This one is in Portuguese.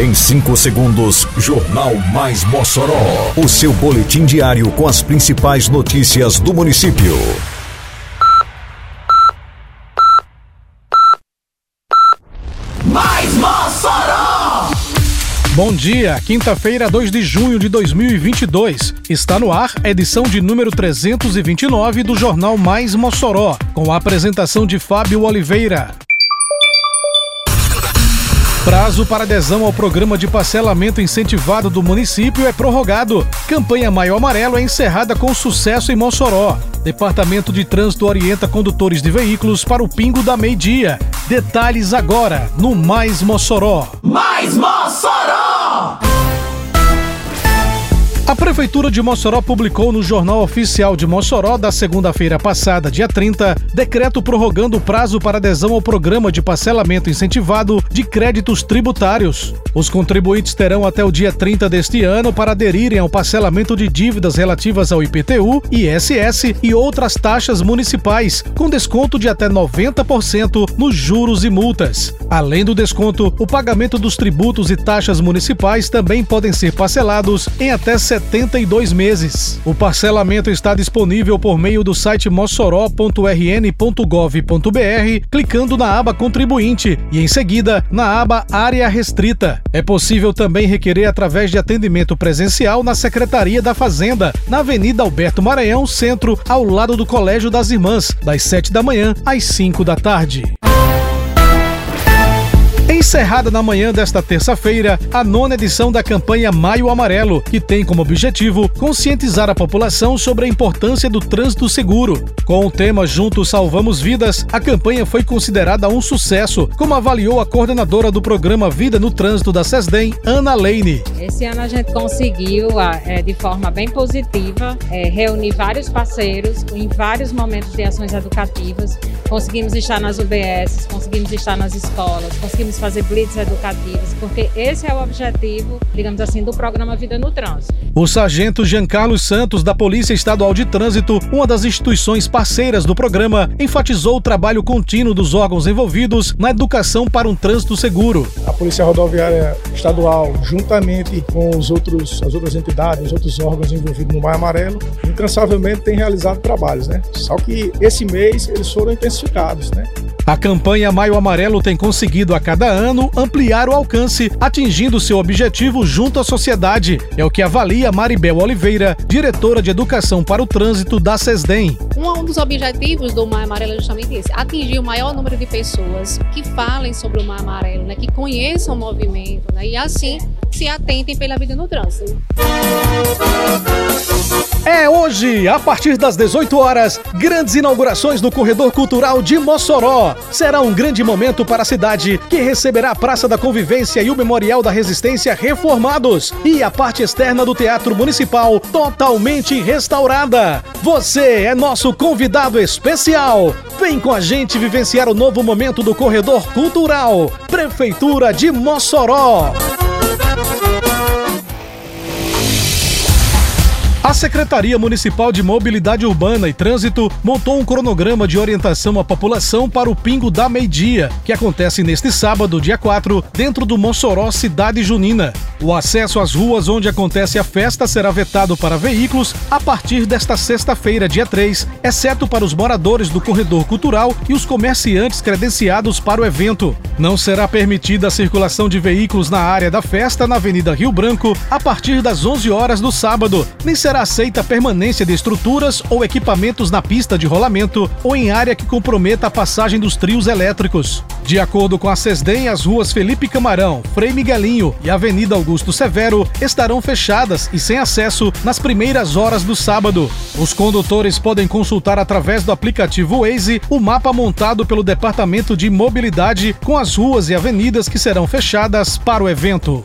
Em 5 segundos, Jornal Mais Mossoró. O seu boletim diário com as principais notícias do município. Mais Mossoró! Bom dia, quinta-feira, 2 de junho de 2022. Está no ar a edição de número 329 do Jornal Mais Mossoró, com a apresentação de Fábio Oliveira. Prazo para adesão ao programa de parcelamento incentivado do município é prorrogado. Campanha Maio Amarelo é encerrada com sucesso em Mossoró. Departamento de Trânsito orienta condutores de veículos para o pingo da meio-dia. Detalhes agora no Mais Mossoró. Mais Mossoró! A Prefeitura de Mossoró publicou no Jornal Oficial de Mossoró da segunda-feira passada, dia 30, decreto prorrogando o prazo para adesão ao programa de parcelamento incentivado de créditos tributários. Os contribuintes terão até o dia 30 deste ano para aderirem ao parcelamento de dívidas relativas ao IPTU, ISS e outras taxas municipais, com desconto de até 90% nos juros e multas. Além do desconto, o pagamento dos tributos e taxas municipais também podem ser parcelados em até 72 meses. O parcelamento está disponível por meio do site mossoró.rn.gov.br, clicando na aba Contribuinte e, em seguida, na aba Área Restrita. É possível também requerer através de atendimento presencial na Secretaria da Fazenda, na Avenida Alberto Maranhão, centro, ao lado do Colégio das Irmãs, das 7 da manhã às 5 da tarde. Encerrada na manhã desta terça-feira, a nona edição da campanha Maio Amarelo, que tem como objetivo conscientizar a população sobre a importância do trânsito seguro. Com o tema Juntos Salvamos Vidas, a campanha foi considerada um sucesso, como avaliou a coordenadora do programa Vida no Trânsito da SESDEM, Ana Leine. Esse ano a gente conseguiu, é, de forma bem positiva, é, reunir vários parceiros em vários momentos de ações educativas. Conseguimos estar nas UBS, conseguimos estar nas escolas, conseguimos fazer blitz educativos, porque esse é o objetivo, digamos assim, do programa Vida no Trânsito. O sargento Giancarlo Santos, da Polícia Estadual de Trânsito, uma das instituições parceiras do programa, enfatizou o trabalho contínuo dos órgãos envolvidos na educação para um trânsito seguro. A Polícia Rodoviária Estadual, juntamente com os outros, as outras entidades, os outros órgãos envolvidos no Maio Amarelo, incansavelmente tem realizado trabalhos, né? Só que esse mês eles foram intensificados, né? A campanha Maio Amarelo tem conseguido a cada ano ampliar o alcance, atingindo seu objetivo junto à sociedade. É o que avalia Maribel Oliveira, diretora de Educação para o Trânsito da SESDEM. Um dos objetivos do Maio Amarelo é justamente esse: atingir o maior número de pessoas que falem sobre o Maio Amarelo, né, que conheçam o movimento né, e assim se atentem pela vida no trânsito. É hoje, a partir das 18 horas, grandes inaugurações no Corredor Cultural de Mossoró. Será um grande momento para a cidade, que receberá a Praça da Convivência e o Memorial da Resistência reformados e a parte externa do Teatro Municipal totalmente restaurada. Você é nosso convidado especial. Vem com a gente vivenciar o novo momento do Corredor Cultural. Prefeitura de Mossoró. A Secretaria Municipal de Mobilidade Urbana e Trânsito montou um cronograma de orientação à população para o Pingo da Meio-Dia, que acontece neste sábado, dia 4, dentro do Mossoró Cidade Junina. O acesso às ruas onde acontece a festa será vetado para veículos a partir desta sexta-feira, dia 3, exceto para os moradores do corredor cultural e os comerciantes credenciados para o evento. Não será permitida a circulação de veículos na área da festa na Avenida Rio Branco a partir das 11 horas do sábado, nem será aceita a permanência de estruturas ou equipamentos na pista de rolamento ou em área que comprometa a passagem dos trios elétricos. De acordo com a SESDEM, as ruas Felipe Camarão, Frei Miguelinho e Avenida Augusto Severo estarão fechadas e sem acesso nas primeiras horas do sábado. Os condutores podem consultar através do aplicativo Waze o mapa montado pelo Departamento de Mobilidade com as ruas e avenidas que serão fechadas para o evento.